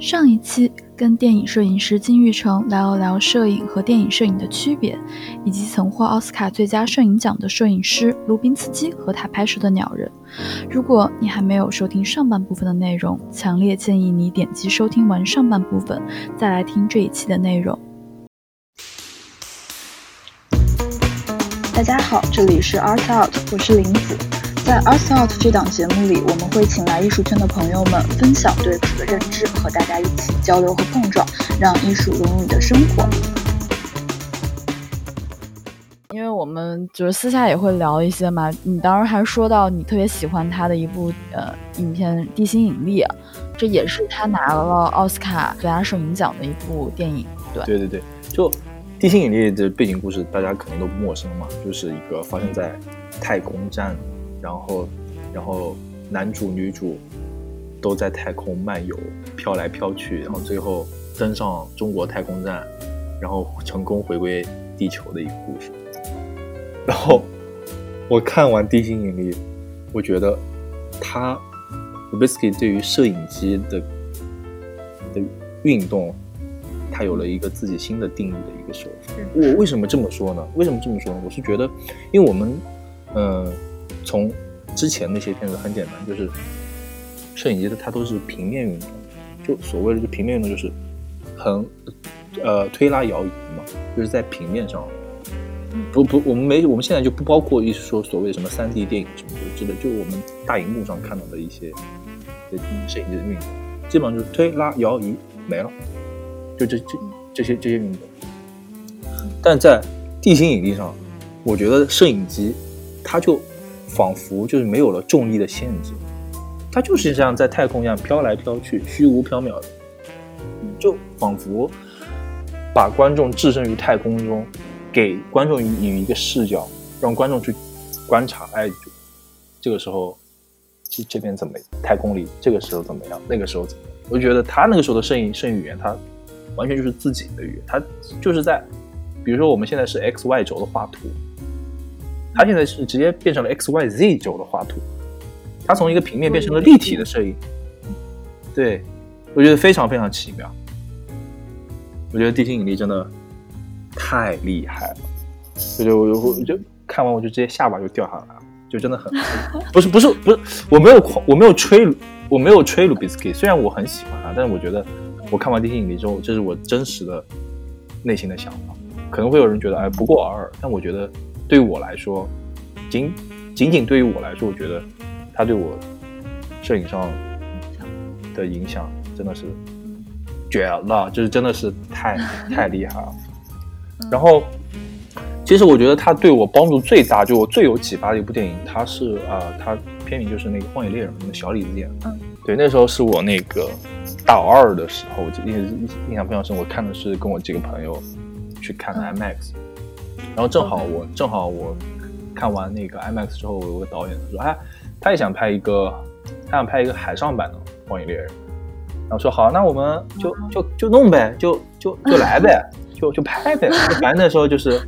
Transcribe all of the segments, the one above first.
上一期跟电影摄影师金玉成聊了聊摄影和电影摄影的区别，以及曾获奥斯卡最佳摄影奖的摄影师卢宾斯基和他拍摄的鸟人。如果你还没有收听上半部分的内容，强烈建议你点击收听完上半部分，再来听这一期的内容。大家好，这里是 Art Out，我是林子。在 Art Out 这档节目里，我们会请来艺术圈的朋友们分享对此的认知，和大家一起交流和碰撞，让艺术融入你的生活。因为我们就是私下也会聊一些嘛，你当时还说到你特别喜欢他的一部呃影片《地心引力》，这也是他拿了奥斯卡最佳摄影奖的一部电影。对对对对，就《地心引力》的背景故事，大家可能都不陌生嘛，就是一个发生在太空站。然后，然后男主女主都在太空漫游，飘来飘去，然后最后登上中国太空站，然后成功回归地球的一个故事。然后我看完《地心引力》，我觉得他 b i s k y 对于摄影机的的运动，他有了一个自己新的定义的一个手法。我为什么这么说呢？为什么这么说呢？我是觉得，因为我们，嗯。从之前那些片子很简单，就是摄影机的它都是平面运动，就所谓的就平面运动就是横呃推拉摇移嘛，就是在平面上。不不，我们没我们现在就不包括一说所谓什么三 D 电影什么之类，就我们大荧幕上看到的一些摄影机的运动，基本上就是推拉摇移没了，就这这这些这些运动。但在地心引力上，我觉得摄影机它就。仿佛就是没有了重力的限制，它就是像在太空一样飘来飘去，虚无缥缈的，就仿佛把观众置身于太空中，给观众以一个视角，让观众去观察。哎，这个时候这这边怎么太空里这个时候怎么样？那个时候怎么样？我就觉得他那个时候的摄影摄影语言，他完全就是自己的语言，他就是在，比如说我们现在是 x y 轴的画图。他现在是直接变成了 X Y Z 轴的画图，它从一个平面变成了立体的摄影，对我觉得非常非常奇妙。我觉得地心引力真的太厉害了，我就我我就看完我就直接下巴就掉下来了，就真的很 不是不是不是我没有夸我没有吹我没有吹鲁比斯基，虽然我很喜欢他，但是我觉得我看完地心引力之后，这是我真实的内心的想法。可能会有人觉得哎不过尔尔，但我觉得。对于我来说，仅仅仅对于我来说，我觉得他对我摄影上的影响真的是绝了，就是真的是太太厉害了。然后，其实我觉得他对我帮助最大，就我最有启发的一部电影，它是啊，它片名就是那个《荒野猎人》那个小李子演。嗯，对，那时候是我那个大二的时候，我印印象非常深。我看的是跟我几个朋友去看的 IMAX。然后正好我正好我看完那个 IMAX 之后，有个导演说：“哎，他也想拍一个，他想拍一个海上版的《荒野猎人》。”然后说：“好，那我们就就就弄呗，就就就来呗，就就拍呗。反正那时候就是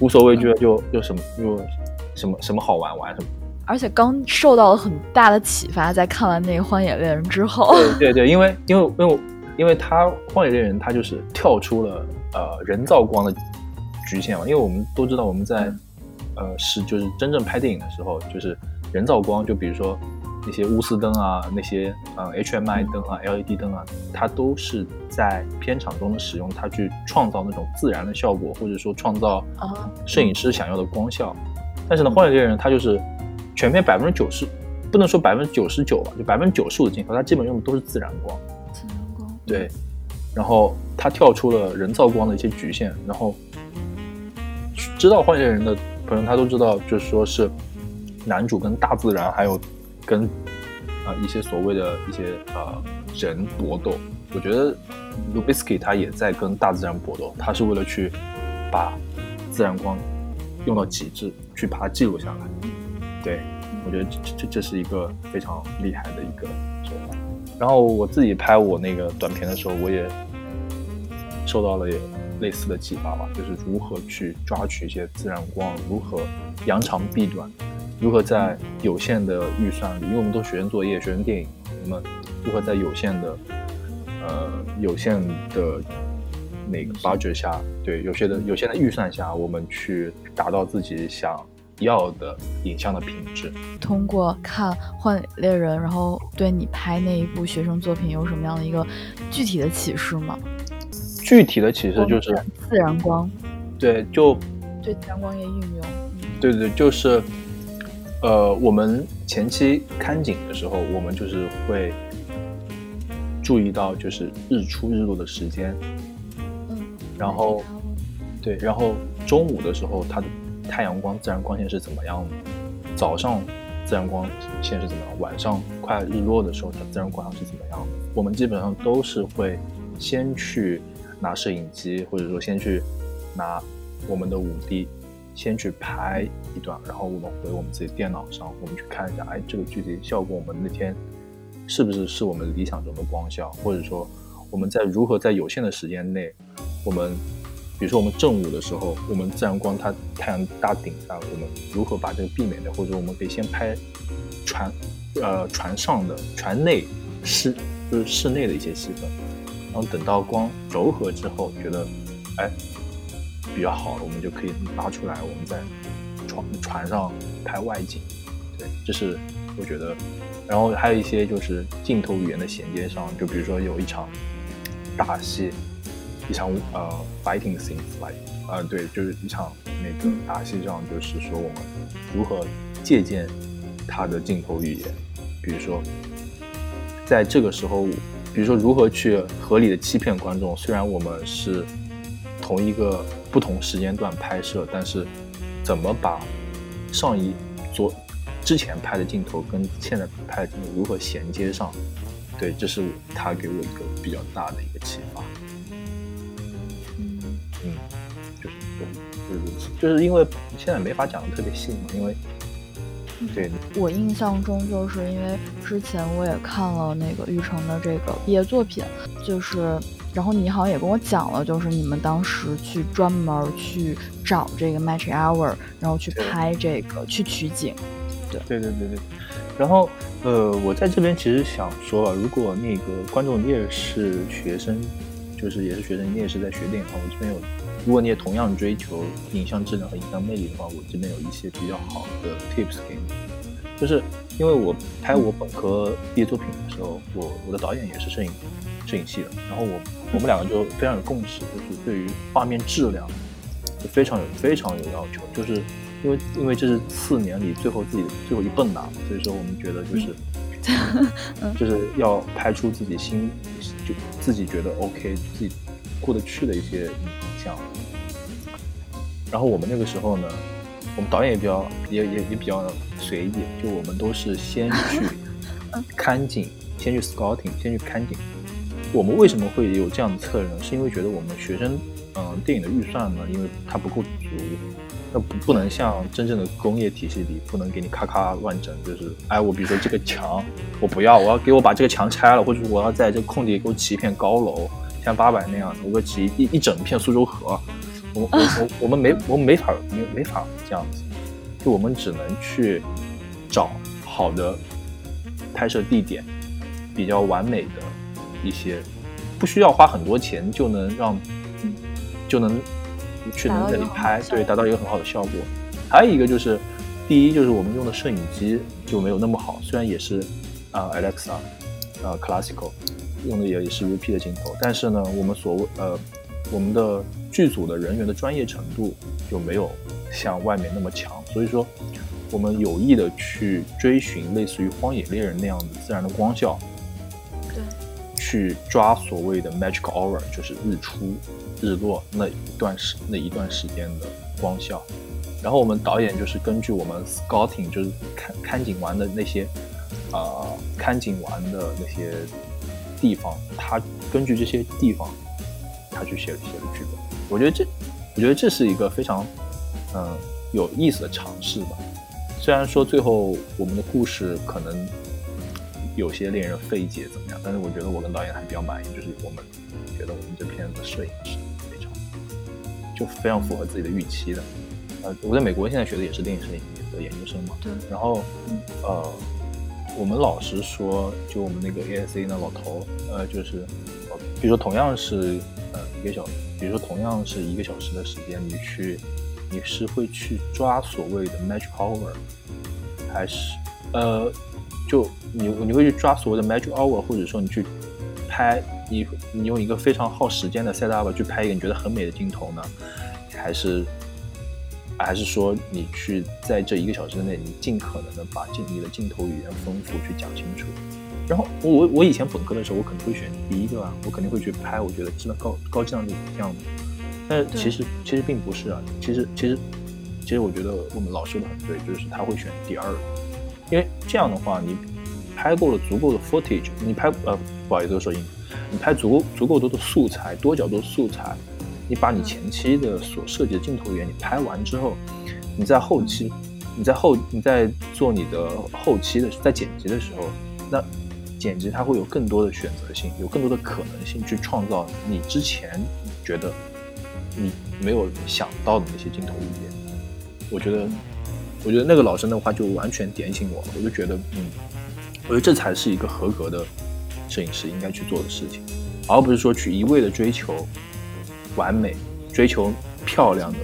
无所畏惧，就就什么就什么什么好玩玩什么。而且刚受到了很大的启发，在看完那个《荒野猎人》之后，对对对，因为因为因为因为他《荒野猎人》他就是跳出了呃人造光的。局限嘛，因为我们都知道，我们在，呃，是就是真正拍电影的时候，就是人造光，就比如说那些钨丝灯啊，那些呃 HMI 灯啊、LED 灯啊，它都是在片场中的使用，它去创造那种自然的效果，或者说创造摄影师想要的光效。但是呢，荒野猎人它就是全片百分之九十，不能说百分之九十九吧，就百分之九十五的镜头，它基本用的都是自然光。自然光。对，然后它跳出了人造光的一些局限，然后。知道荒野人的朋友，他都知道，就是说是男主跟大自然，还有跟啊一些所谓的一些呃人搏斗。我觉得卢比斯基他也在跟大自然搏斗，他是为了去把自然光用到极致，去把它记录下来。对，我觉得这这这是一个非常厉害的一个手法。然后我自己拍我那个短片的时候，我也受到了也。类似的启发吧，就是如何去抓取一些自然光，如何扬长避短，如何在有限的预算里，因为我们都学生作业、学生电影，我们如何在有限的呃有限的那个 budget 下，对有些的有限的预算下，我们去达到自己想要的影像的品质。通过看《幻影猎人》，然后对你拍那一部学生作品有什么样的一个具体的启示吗？具体的启示就是自然光，对，就对自然光也应用，对对，就是呃，我们前期看景的时候，我们就是会注意到就是日出日落的时间，嗯，然后对，然后中午的时候它的太阳光自然光线是怎么样的？早上自然光线是怎么样？晚上快日落的时候它自然光线是怎么样的？我们基本上都是会先去拿摄影机，或者说先去拿我们的五 D，先去拍一段，然后我们回我们自己电脑上，我们去看一下，哎，这个具体效果我们那天是不是是我们理想中的光效，或者说我们在如何在有限的时间内，我们比如说我们正午的时候，我们自然光它太阳大顶下，我们如何把这个避免掉，或者我们可以先拍船呃船上的船内室就是室内的一些戏份，然后等到光柔和之后，觉得哎比较好了，我们就可以拿出来，我们在船船上拍外景，对，这是我觉得，然后还有一些就是镜头语言的衔接上，就比如说有一场打戏，一场呃 fighting scenes like 呃对，就是一场那个打戏上，就是说我们如何借鉴他的镜头语言，比如说在这个时候，比如说如何去合理的欺骗观众，虽然我们是同一个不同时间段拍摄，但是怎么把上一昨之前拍的镜头跟现在拍的镜头如何衔接上？对，这是他给我一个比较大的一个启发。嗯嗯，就是对，就是如此。就是因为现在没法讲的特别细嘛，因为对我印象中就是因为之前我也看了那个玉成的这个毕业作品，就是然后你好像也跟我讲了，就是你们当时去专门去找这个 Magic Hour，然后去拍这个去取景。对对对对。然后呃，我在这边其实想说啊，如果那个观众你也是学生，就是也是学生，你也是在学电影的话，我这边有，如果你也同样追求影像质量和影像魅力的话，我这边有一些比较好的 tips 给你。就是因为我拍我本科毕业作品的时候，我我的导演也是摄影摄影系的，然后我我们两个就非常有共识，就是对于画面质量就非常有非常有要求，就是因为因为这是四年里最后自己最后一蹦跶，所以说我们觉得就是。就是要拍出自己心就自己觉得 OK、自己过得去的一些影像。然后我们那个时候呢，我们导演也比较也也也比较随意，就我们都是先 去看景，先去 scouting，先去看景。我们为什么会有这样的策略呢？是因为觉得我们学生，嗯、电影的预算呢，因为它不够足，那不不能像真正的工业体系里，不能给你咔咔乱整，就是哎，我比如说这个墙我不要，我要给我把这个墙拆了，或者我要在这个空地给我起一片高楼，像八百那样，我给我起一一整片苏州河，我我我我们没我们没法没没法这样子，就我们只能去找好的拍摄地点，比较完美的一些，不需要花很多钱就能让就能去能这里拍，对，达到一个很好的效果。还有一个就是，第一就是我们用的摄影机就没有那么好，虽然也是啊、Alexa 啊、Classical 用的也也是 UP 的镜头，但是呢，我们所谓呃我们的剧组的人员的专业程度就没有像外面那么强，所以说我们有意的去追寻类似于《荒野猎人》那样的自然的光效，对，去抓所谓的 magic hour，就是日出、日落那一段时那一段时间的光效。然后我们导演就是根据我们 scouting，就是看看景完的那些，呃，看景完的那些地方，他根据这些地方，他去写写的剧本。我觉得这，我觉得这是一个非常，嗯、有意思的尝试吧。虽然说最后我们的故事可能有些令人费解怎么样，但是我觉得我跟导演还比较满意，就是我们觉得我们这片子摄影是非常，就非常符合自己的预期的。呃，我在美国现在学的也是电影摄影的研究生嘛，对然后呃，我们老师说，就我们那个 ASA 那老头，呃，就是呃比如说同样是呃一个小时，比如说同样是一个小时的时间，你去你是会去抓所谓的 magic hour，还是呃就你你会去抓所谓的 magic hour，或者说你去拍你你用一个非常耗时间的 set up 去拍一个你觉得很美的镜头呢，还是还是说你去在这一个小时之内，你尽可能的把镜你的镜头语言丰富去讲清楚。然后我我以前本科的时候，我可能会选第一个啊，我肯定会去拍我觉得质量高高质量的影像。但是其实其实并不是啊，其实其实其实我觉得我们老师的很对，就是他会选第二个，因为这样的话你拍够了足够的 footage，你拍呃不好意思说英语，你拍足够足够多的素材，多角度素材，你把你前期的所设计的镜头语言你拍完之后，你在后期你在后你在做你的后期的在剪辑的时候，那剪辑它会有更多的选择性，有更多的可能性去创造你之前觉得你没有想到的那些镜头语言。我觉得，我觉得那个老师的话就完全点醒我了。我就觉得，嗯，我觉得这才是一个合格的摄影师应该去做的事情，而不是说去一味的追求完美、追求漂亮的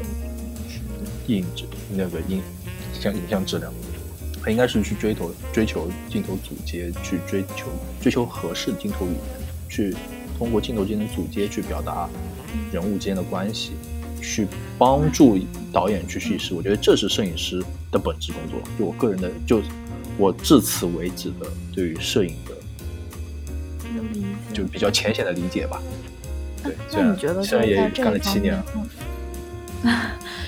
影质那个影像影像质量。他应该是去追求追求镜头组接，去追求追求合适的镜头语言，去通过镜头间的组接去表达人物之间的关系，去帮助导演去叙事。我觉得这是摄影师的本质工作。就我个人的，就我至此为止的对于摄影的，就比较浅显的理解吧。对，那你觉得虽然也干了七年了。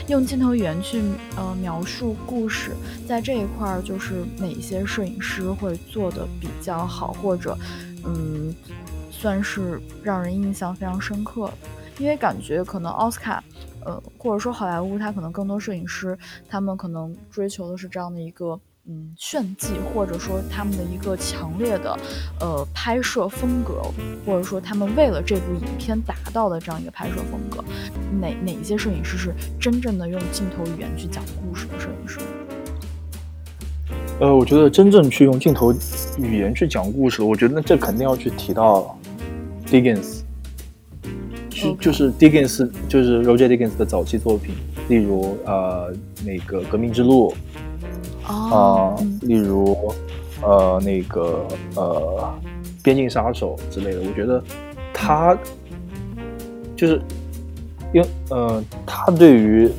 用镜头语言去呃描述故事，在这一块儿就是哪些摄影师会做的比较好，或者嗯算是让人印象非常深刻？因为感觉可能奥斯卡，呃或者说好莱坞，它可能更多摄影师，他们可能追求的是这样的一个。嗯，炫技，或者说他们的一个强烈的，呃，拍摄风格，或者说他们为了这部影片达到的这样一个拍摄风格，哪哪一些摄影师是真正的用镜头语言去讲故事的摄影师？呃，我觉得真正去用镜头语言去讲故事，我觉得这肯定要去提到 Diggins，就就是 Diggins，就是 Roger Diggins 的早期作品，例如呃那个革命之路。啊，例如，呃，那个，呃，边境杀手之类的，我觉得他就是，因为，呃，他对于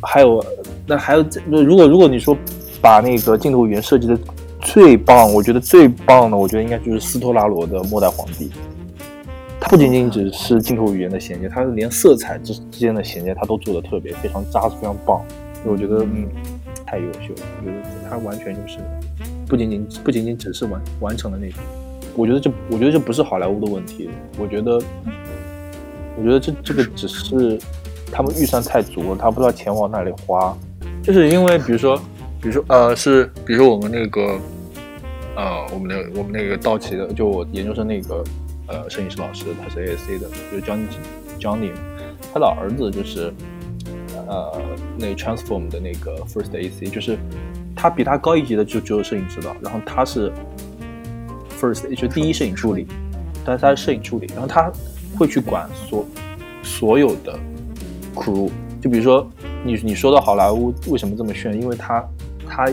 还有那还有，如果如果你说把那个镜头语言设计的最棒，我觉得最棒的，我觉得应该就是斯托拉罗的《末代皇帝》。它不仅仅只是镜头语言的衔接，它连色彩之之间的衔接，它都做的特别非常扎实，非常棒。我觉得，嗯。太优秀了，我觉得他完全就是不仅仅不仅仅只是完完成了那个，我觉得这我觉得这不是好莱坞的问题，我觉得我觉得这这个只是他们预算太足了，他不知道钱往哪里花，就是因为比如说比如说呃是比如说我们那个呃我们的我们那个道奇的就我研究生那个呃摄影师老师他是 A S C 的，就是 Johnny Johnny，他的儿子就是。呃，那个 transform 的那个 first AC，就是他比他高一级的就只有摄影指导，然后他是 first，就第一摄影助理，但是他是摄影助理，然后他会去管所所有的 crew，就比如说你你说到好莱坞为什么这么炫，因为他他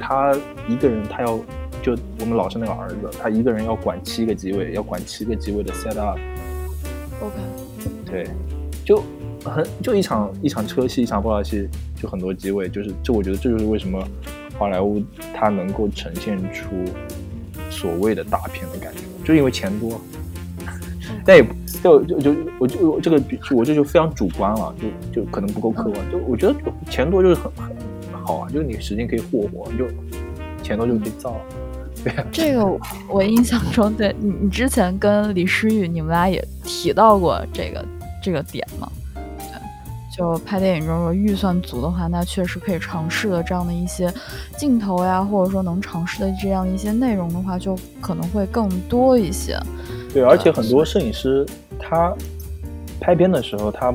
他一个人他要就我们老师那个儿子，他一个人要管七个机位，要管七个机位的 set up，OK，对，就。很就一场一场车戏，一场爆炸戏，就很多机位，就是这，我觉得这就是为什么好莱坞它能够呈现出所谓的大片的感觉，就因为钱多。但也就就就我就我这个我这就非常主观了，就就可能不够客观。就我觉得钱多就是很很好啊，就是你时间可以霍霍，就钱多就可以造。对这个我印象中，对你你之前跟李诗雨你们俩也提到过这个这个点吗？就拍电影中，如果预算足的话，那确实可以尝试的这样的一些镜头呀，或者说能尝试的这样一些内容的话，就可能会更多一些。对，而且很多摄影师他拍片的时候，他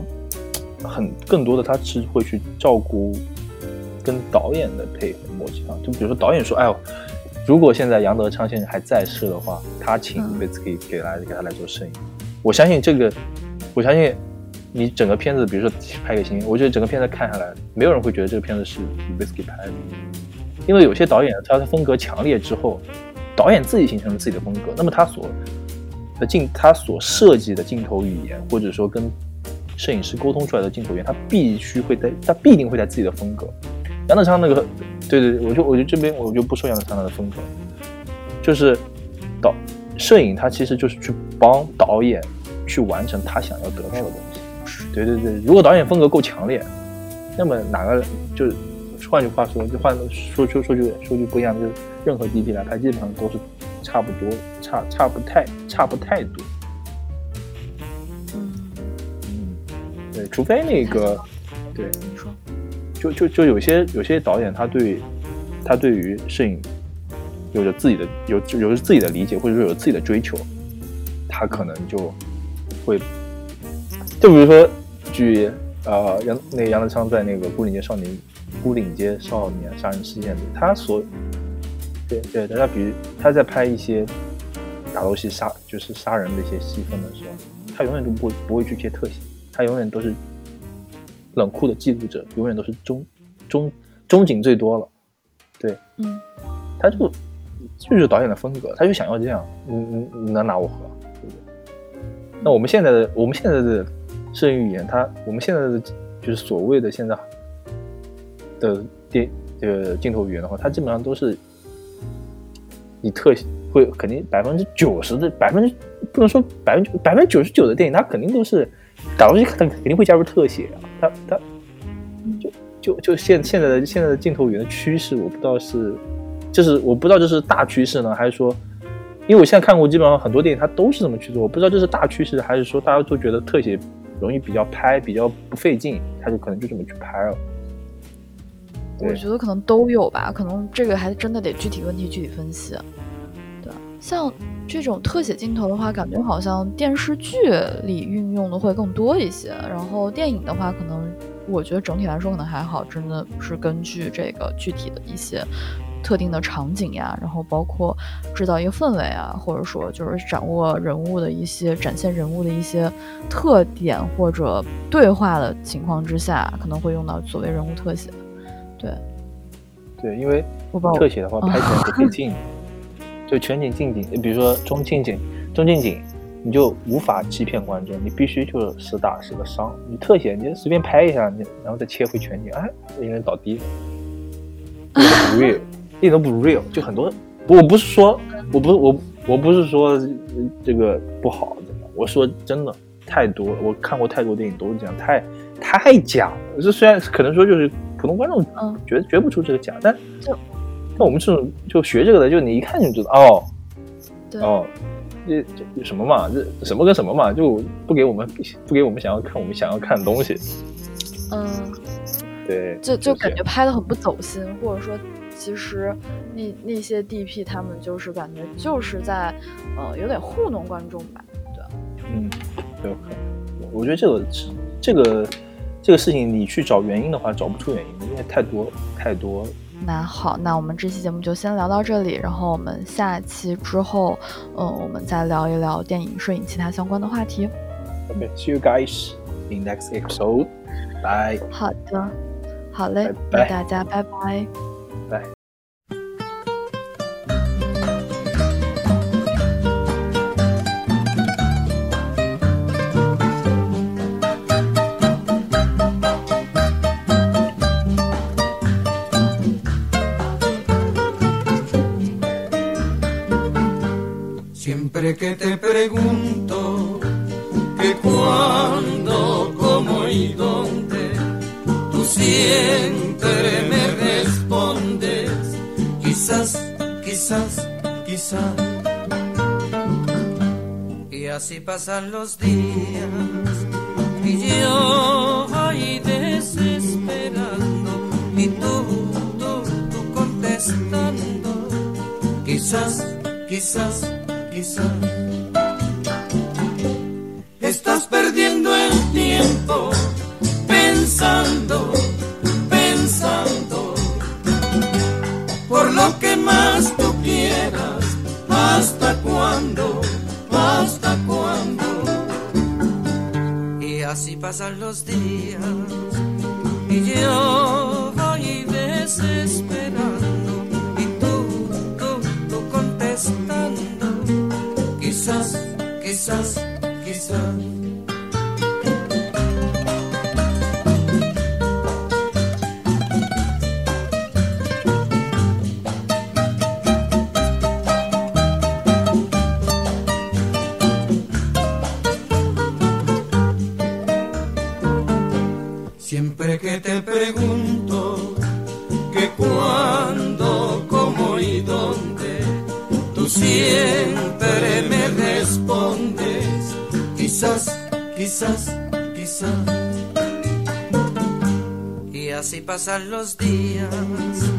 很更多的他是会去照顾跟导演的配合默契啊。就比如说导演说：“哎呦，如果现在杨德昌先生还在世的话，他请贝斯可以给来给他来做摄影。”我相信这个，我相信你整个片子，比如说拍给星，我觉得整个片子看下来，没有人会觉得这个片子是 Visky 拍的，因为有些导演他的风格强烈之后，导演自己形成了自己的风格，那么他所的镜，他所设计的镜头语言，或者说跟摄影师沟通出来的镜头语言，他必须会在，他必定会在自己的风格。杨德昌那个，对对对，我就我就这边我就不说杨德昌他的风格，就是导摄影，他其实就是去帮导演去完成他想要得到的东西。对对对，如果导演风格够强烈，那么哪个就是换句话说，就换说说说句说句不一样的，就是任何 DP 来拍，基本上都是差不多，差差不太差不太多。嗯，嗯，对，除非那个，对，你说，就就就有些有些导演，他对他对于摄影有着自己的有有着自己的理解，或者说有自己的追求，他可能就会，就比如说举呃杨那个杨德昌在那个《孤岭街少年》《孤岭街少年杀人事件》里，他所对对，他比如他在拍一些打斗戏杀就是杀人的一些戏份的时候，他永远都不会不会去接特写，他永远都是冷酷的记录者，永远都是中中中景最多了，对，嗯，他就就是导演的风格，他就想要这样，你你你能拿我何？对不对？那我们现在的我们现在的摄影语言，它我们现在的就是所谓的现在的电这个镜头语言的话，它基本上都是以特写会肯定百分之九十的百分之不能说百分之百分之九十九的电影，它肯定都是打游戏肯肯定会加入特写啊，它它就就就现现在的现在的镜头语言的趋势，我不知道是就是我不知道这是大趋势呢，还是说，因为我现在看过基本上很多电影，它都是这么去做，我不知道这是大趋势，还是说大家都觉得特写容易比较拍比较不费劲，他就可能就这么去拍了。我觉得可能都有吧，可能这个还真的得具体问题具体分析。对，像这种特写镜头的话，感觉好像电视剧里运用的会更多一些，然后电影的话，可能我觉得整体来说可能还好，真的是根据这个具体的一些特定的场景呀，然后包括制造一个氛围啊，或者说就是掌握人物的一些展现人物的一些特点或者对话的情况之下，可能会用到所谓人物特写。对，对，因为特写的话拍起来不费劲，就全景、近景，比如说中近景、中近景，你就无法欺骗观众，你必须就是实打实的伤。你特写，你就随便拍一下，你然后再切回全景，哎，一个人倒地了，不 real，一点都不 real。就很多，我不是说，我不是我我不是说呃这个不好怎么，我说真的太多了，我看过太多电影都是这样，太太假了。这虽然可能说就是普通观众嗯，觉觉不出这个假，但就但我们这种就学这个的，就你一看就知道哦对，哦，这这什么嘛，这什么跟什么嘛，就不给我们不给我们想要看我们想要看的东西，嗯。对，就就感觉拍的很不走心，或者说，其实那那些 DP 他们就是感觉就是在呃有点糊弄观众吧，对，嗯，有可能。我觉得这个这个这个事情，你去找原因的话，找不出原因，因为太多太多。那好，那我们这期节目就先聊到这里，然后我们下期之后，嗯，我们再聊一聊电影、摄影其他相关的话题。OK，see、you guys in next episode. Bye. 好的，好嘞，拜拜那大家拜拜。拜。Siempre que te pregunto así pasan los días. Y yo ahí desesperando. Y tú, tú, tú contestando, quizás, quizás, quizás. pasan los días y yo voy desesperando y tú, tú, tú contestando. Quizás, quizás, quizás. pasan los días.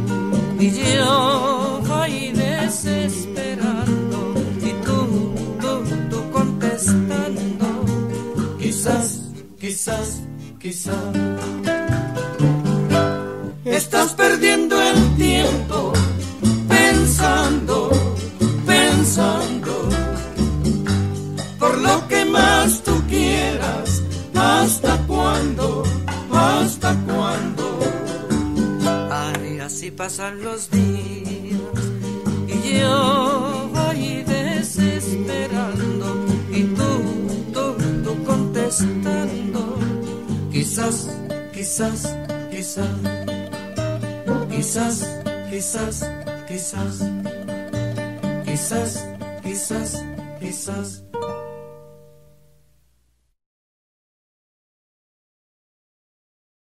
Texas.